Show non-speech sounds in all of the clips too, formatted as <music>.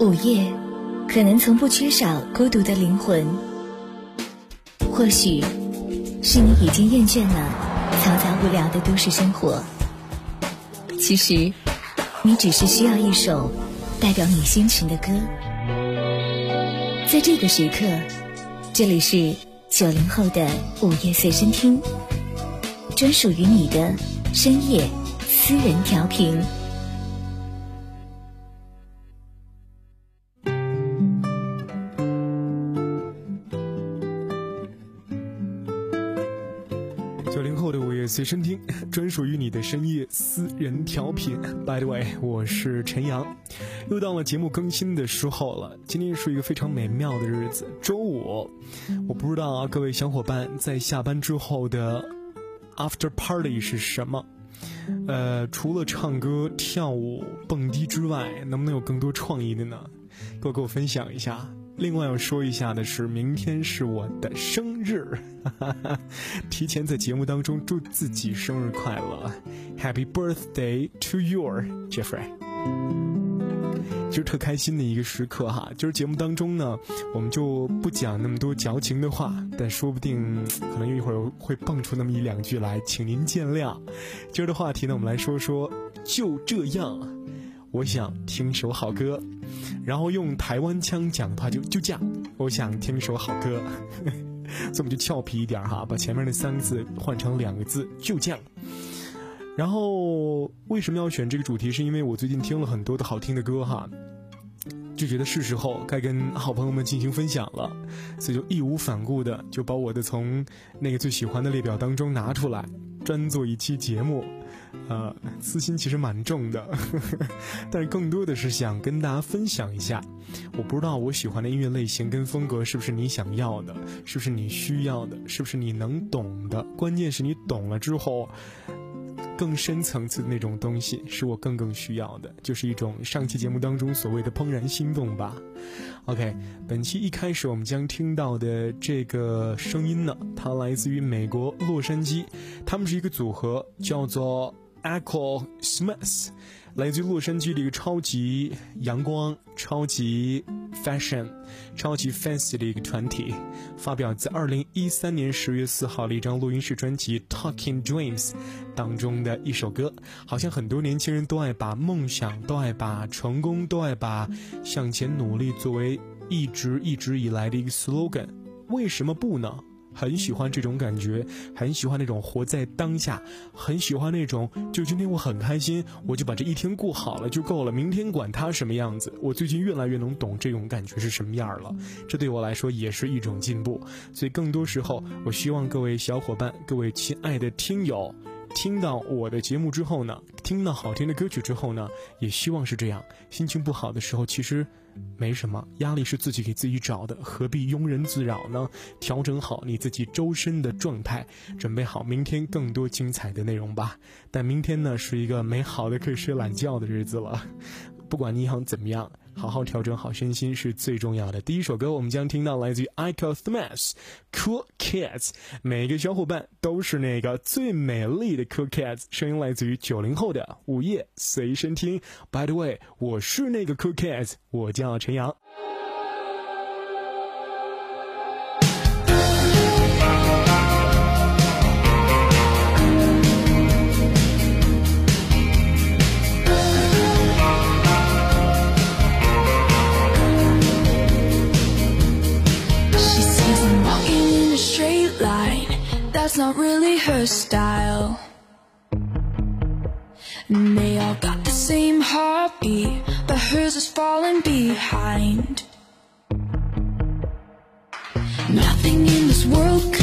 午夜，可能从不缺少孤独的灵魂。或许，是你已经厌倦了嘈杂无聊的都市生活。其实，你只是需要一首代表你心情的歌。在这个时刻，这里是九零后的午夜随身听，专属于你的深夜私人调频。九零后的午夜随身听，<laughs> 专属于你的深夜私人调频。By the way，我是陈阳，又到了节目更新的时候了。今天是一个非常美妙的日子，周五。我不知道啊，各位小伙伴在下班之后的 after party 是什么？呃，除了唱歌、跳舞、蹦迪之外，能不能有更多创意的呢？给我给我分享一下。另外要说一下的是，明天是我的生日，哈 <laughs> 哈提前在节目当中祝自己生日快乐，Happy birthday to your Jeffrey！就是特开心的一个时刻哈，就是节目当中呢，我们就不讲那么多矫情的话，但说不定可能一会儿会蹦出那么一两句来，请您见谅。今儿的话题呢，我们来说说就这样。我想听首好歌，然后用台湾腔讲的话就就这样。我想听首好歌，所以我们就俏皮一点哈，把前面那三个字换成两个字，就这样。然后为什么要选这个主题？是因为我最近听了很多的好听的歌哈，就觉得是时候该跟好朋友们进行分享了，所以就义无反顾的就把我的从那个最喜欢的列表当中拿出来，专做一期节目。呃，私心其实蛮重的，<laughs> 但是更多的是想跟大家分享一下。我不知道我喜欢的音乐类型跟风格是不是你想要的，是不是你需要的，是不是你能懂的。关键是你懂了之后，更深层次的那种东西是我更更需要的，就是一种上期节目当中所谓的怦然心动吧。OK，本期一开始我们将听到的这个声音呢，它来自于美国洛杉矶，他们是一个组合，叫做。Echo Smith，来自洛杉矶的一个超级阳光、超级 fashion、超级 fancy 的一个团体，发表在二零一三年十月四号的一张录音室专辑《Talking Dreams》当中的一首歌。好像很多年轻人都爱把梦想、都爱把成功、都爱把向前努力作为一直一直以来的一个 slogan，为什么不呢？很喜欢这种感觉，很喜欢那种活在当下，很喜欢那种就今天我很开心，我就把这一天过好了就够了，明天管他什么样子。我最近越来越能懂这种感觉是什么样了，这对我来说也是一种进步。所以更多时候，我希望各位小伙伴、各位亲爱的听友，听到我的节目之后呢，听到好听的歌曲之后呢，也希望是这样。心情不好的时候，其实。没什么压力是自己给自己找的，何必庸人自扰呢？调整好你自己周身的状态，准备好明天更多精彩的内容吧。但明天呢，是一个美好的可以睡懒觉的日子了。不管你想怎么样。好好调整好身心是最重要的。第一首歌，我们将听到来自于 Ico Smith，Cool Kids。每个小伙伴都是那个最美丽的 Cool Kids。声音来自于九零后的午夜随身听。By the way，我是那个 Cool Kids，我叫陈阳。Style. And they all got the same heartbeat, but hers is falling behind. Nothing in this world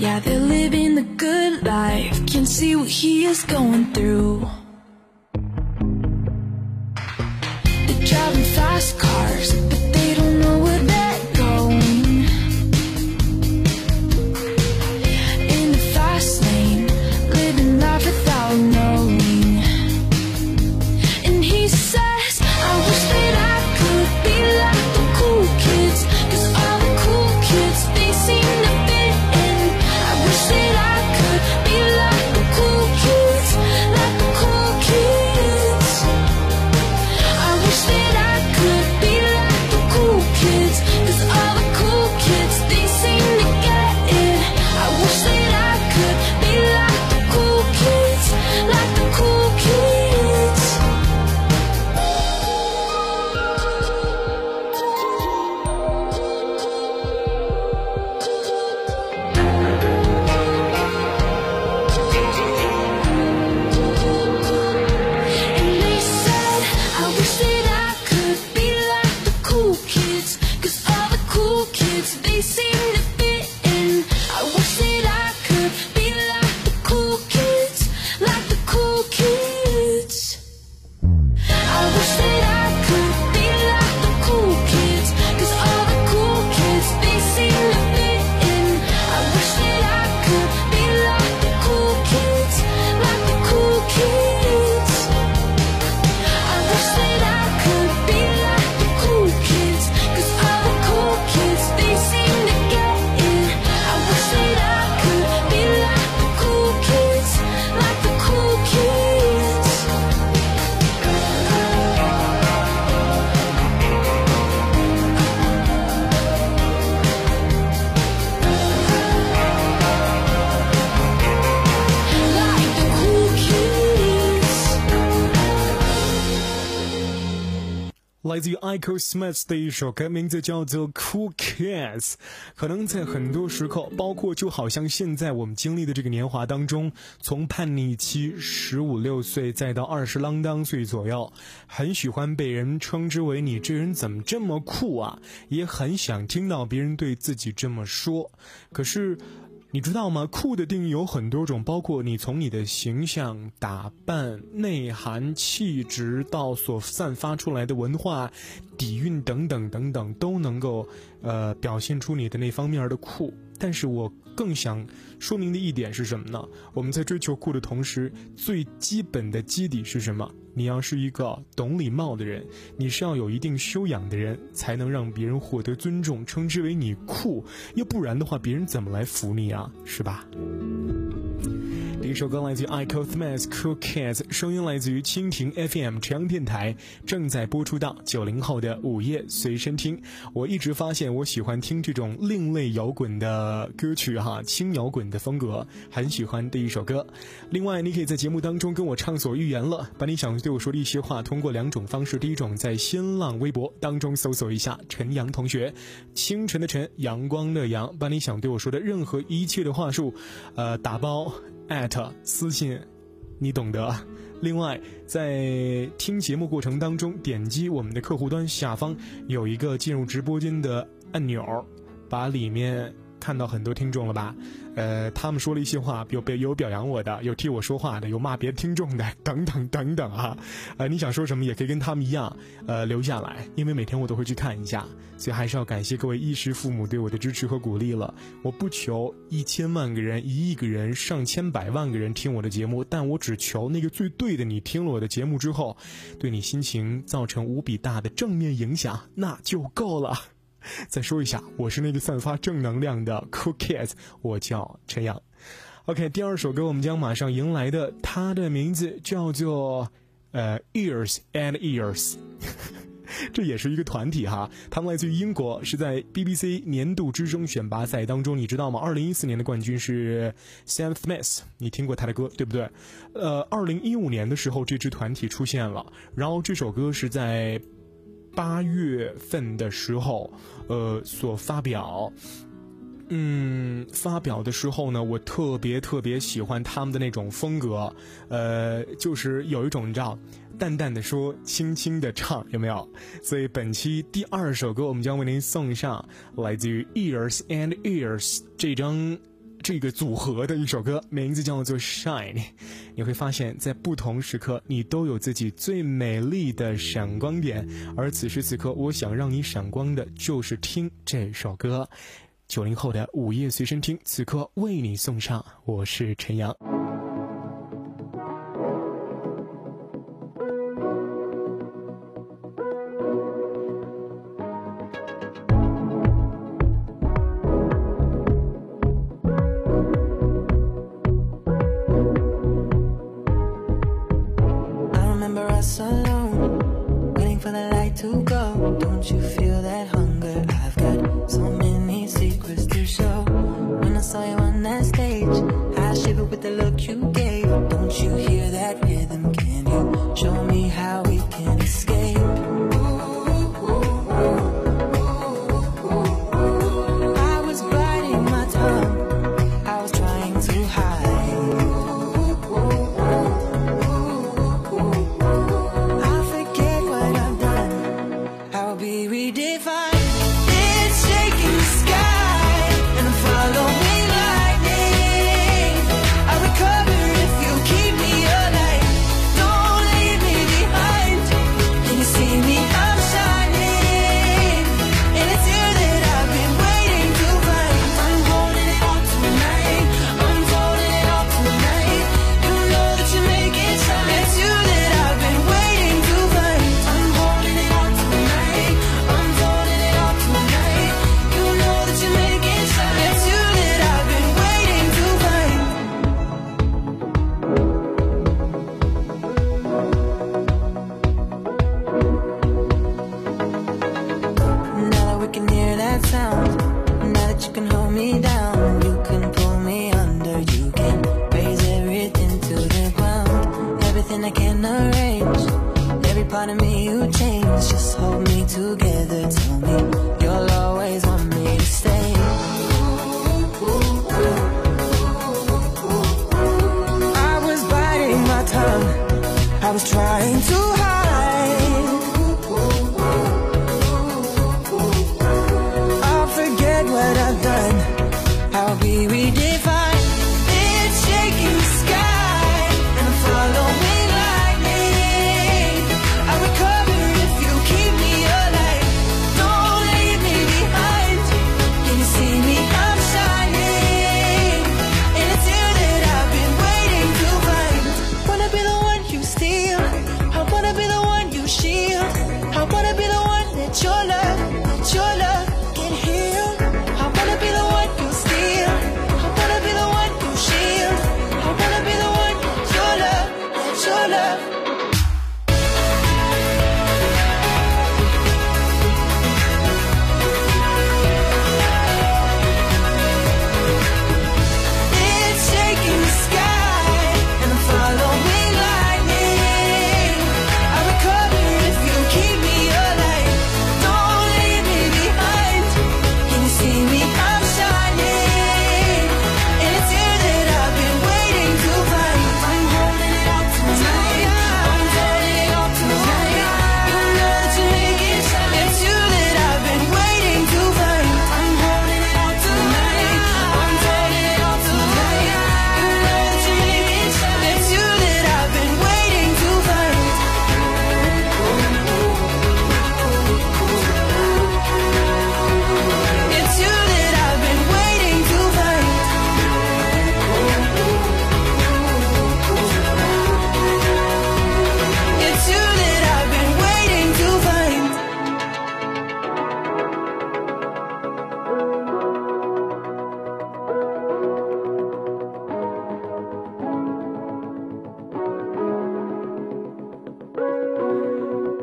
Yeah, they're living the good life. Can see what he is going through. They're driving fast cars, 来自于 Ico Smith 的一首歌，名字叫做《Cool Kids》。可能在很多时刻，包括就好像现在我们经历的这个年华当中，从叛逆期十五六岁，再到二十啷当岁左右，很喜欢被人称之为“你这人怎么这么酷啊”，也很想听到别人对自己这么说。可是。你知道吗？酷的定义有很多种，包括你从你的形象、打扮、内涵、气质到所散发出来的文化底蕴等等等等，都能够呃表现出你的那方面的酷。但是我更想说明的一点是什么呢？我们在追求酷的同时，最基本的基底是什么？你要是一个懂礼貌的人，你是要有一定修养的人，才能让别人获得尊重，称之为你酷。要不然的话，别人怎么来服你啊？是吧？一首歌来自于 Ico Smith Cool Kids，声音来自于蜻蜓 FM 朝阳电台，正在播出到九零后的午夜随身听。我一直发现我喜欢听这种另类摇滚的歌曲哈，轻摇滚的风格，很喜欢的一首歌。另外，你可以在节目当中跟我畅所欲言了，把你想对我说的一些话，通过两种方式。第一种，在新浪微博当中搜索一下陈阳同学，清晨的晨，阳光的阳，把你想对我说的任何一切的话术，呃，打包。艾特私信，你懂得。另外，在听节目过程当中，点击我们的客户端下方有一个进入直播间的按钮，把里面看到很多听众了吧？呃，他们说了一些话，有表有表扬我的，有替我说话的，有骂别的听众的，等等等等啊。呃，你想说什么也可以跟他们一样，呃，留下来，因为每天我都会去看一下，所以还是要感谢各位衣食父母对我的支持和鼓励了。我不求一千万个人、一亿个人、上千百万个人听我的节目，但我只求那个最对的你听了我的节目之后，对你心情造成无比大的正面影响，那就够了。<laughs> 再说一下，我是那个散发正能量的 Cool Kids，我叫陈阳。OK，第二首歌我们将马上迎来的，它的名字叫做呃 Ears and Ears。<laughs> 这也是一个团体哈，他们来自于英国，是在 BBC 年度之声选拔赛当中，你知道吗？二零一四年的冠军是 Sam Smith，你听过他的歌对不对？呃，二零一五年的时候，这支团体出现了，然后这首歌是在。八月份的时候，呃，所发表，嗯，发表的时候呢，我特别特别喜欢他们的那种风格，呃，就是有一种你知道，淡淡的说，轻轻的唱，有没有？所以本期第二首歌，我们将为您送上来自于 Ears and Ears 这张。这个组合的一首歌名字叫做 shine 你会发现在不同时刻你都有自己最美丽的闪光点而此时此刻我想让你闪光的就是听这首歌。九零后的午夜随身听此刻为你送上我是陈阳。look you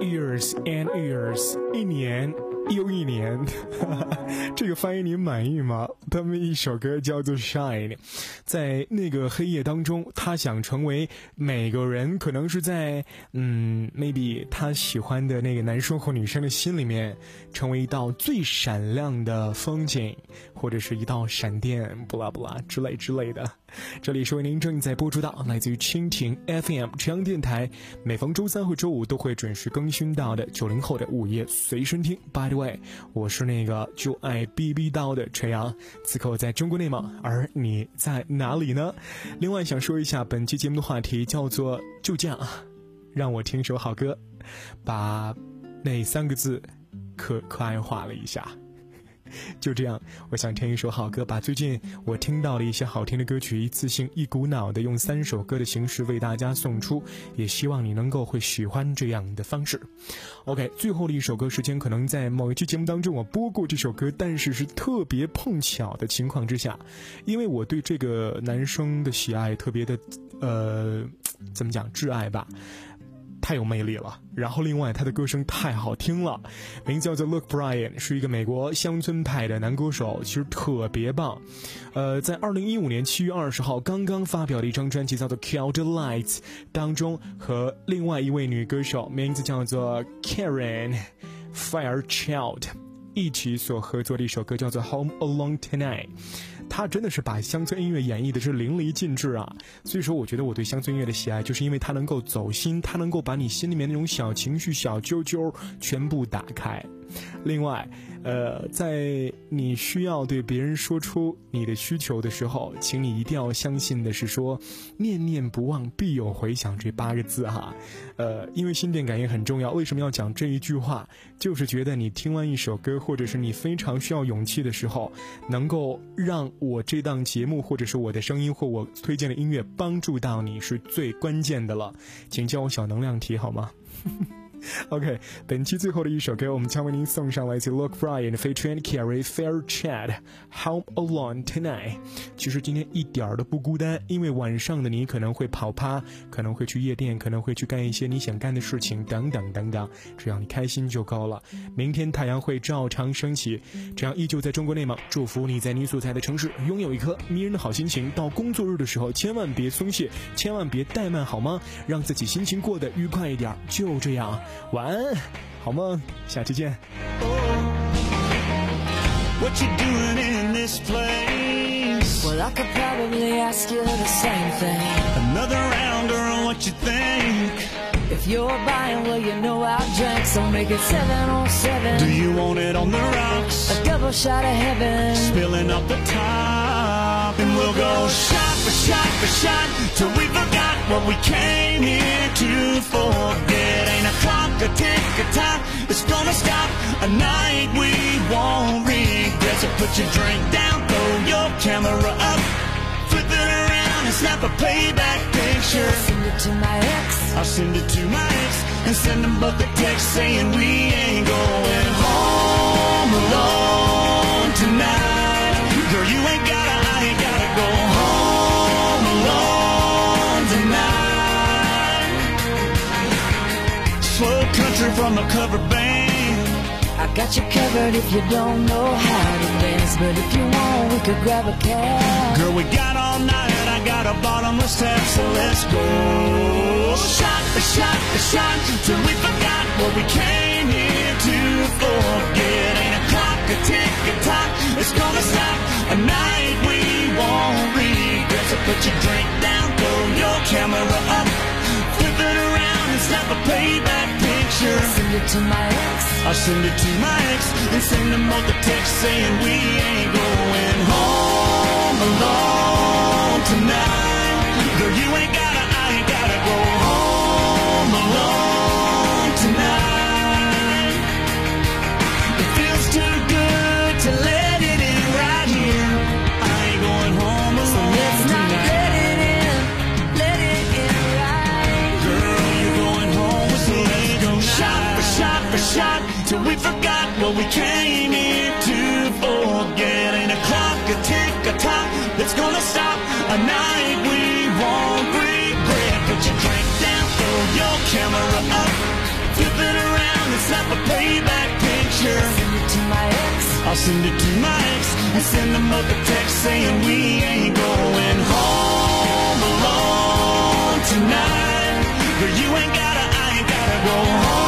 years and years 一年又一年，哈哈哈，这个翻译你满意吗？他们一首歌叫做 SHINE，在那个黑夜当中，他想成为每个人可能是在嗯 maybe 他喜欢的那个男生或女生的心里面，成为一道最闪亮的风景，或者是一道闪电，布拉布拉之类之类的。<laughs> 这里是为您正在播出的来自于蜻蜓 FM 中阳电台，每逢周三和周五都会准时更新到的九零后的午夜随身听。By the way，我是那个就爱逼逼叨的陈阳，此刻我在中国内蒙，而你在哪里呢？另外想说一下，本期节目的话题叫做“就这样”，让我听首好歌，把那三个字可可爱化了一下。<laughs> 就这样，我想听一首好歌，把最近我听到的一些好听的歌曲，一次性、一股脑的用三首歌的形式为大家送出，也希望你能够会喜欢这样的方式。OK，最后的一首歌时间可能在某一期节目当中我播过这首歌，但是是特别碰巧的情况之下，因为我对这个男生的喜爱特别的，呃，怎么讲挚爱吧。太有魅力了，然后另外他的歌声太好听了，名字叫做 Luke Bryan，是一个美国乡村派的男歌手，其实特别棒。呃，在二零一五年七月二十号刚刚发表的一张专辑叫做《Kill the Lights》当中，和另外一位女歌手，名字叫做 Karen Firechild 一起所合作的一首歌叫做《Home Alone Tonight》。他真的是把乡村音乐演绎的是淋漓尽致啊！所以说，我觉得我对乡村音乐的喜爱，就是因为他能够走心，他能够把你心里面那种小情绪、小揪揪全部打开。另外，呃，在你需要对别人说出你的需求的时候，请你一定要相信的是说“念念不忘，必有回响”这八个字哈。呃，因为心电感应很重要。为什么要讲这一句话？就是觉得你听完一首歌，或者是你非常需要勇气的时候，能够让我这档节目，或者是我的声音，或我推荐的音乐帮助到你，是最关键的了。请叫我小能量题好吗 <laughs> <laughs> OK，本期最后的一首歌，我们将为您送上来自 Look Bryan 的 featuring Carrie Fairchild Home Alone Tonight。其实今天一点儿都不孤单，因为晚上的你可能会跑趴，可能会去夜店，可能会去干一些你想干的事情，等等等等。只要你开心就够了。明天太阳会照常升起，这样依旧在中国内蒙，祝福你在你所在的城市拥有一颗迷人的好心情。到工作日的时候，千万别松懈，千万别怠慢，好吗？让自己心情过得愉快一点。就这样。晚安，好梦，下期见。 What you doing in this place? Well, I could probably ask you the same thing. Another round, girl, what you think? If you're buying, well, you know I'll drink, so make it seven on Do seven. you want it on the rocks? A double shot of heaven. Spilling up the top, and we'll go shot for shot for shot till we forgot what we came here to forget. Clock, a tick, a tock. It's gonna stop a night we won't regret. So put your drink down, throw your camera up, flip it around and snap a playback picture. I'll Send it to my ex. I'll send it to my ex and send them both a text saying we ain't going home alone tonight. Girl, you ain't gotta, I ain't gotta from a cover band. I got you covered if you don't know how to dance, but if you want, we could grab a cab. Girl, we got all night. I got a bottomless tap, so let's go. Shot for shot for shot till we forgot what we came here to forget. Ain't a clock, a tick, a tock. It's gonna stop a night we won't regret. So put your drink down, throw your camera up, flip it around and snap a payback picture. Send it to my ex. I'll send it to my ex and send them both a text saying we ain't going home alone tonight. send it to my ex and send them up a text saying we ain't going home alone tonight. But you ain't gotta, I ain't gotta go home.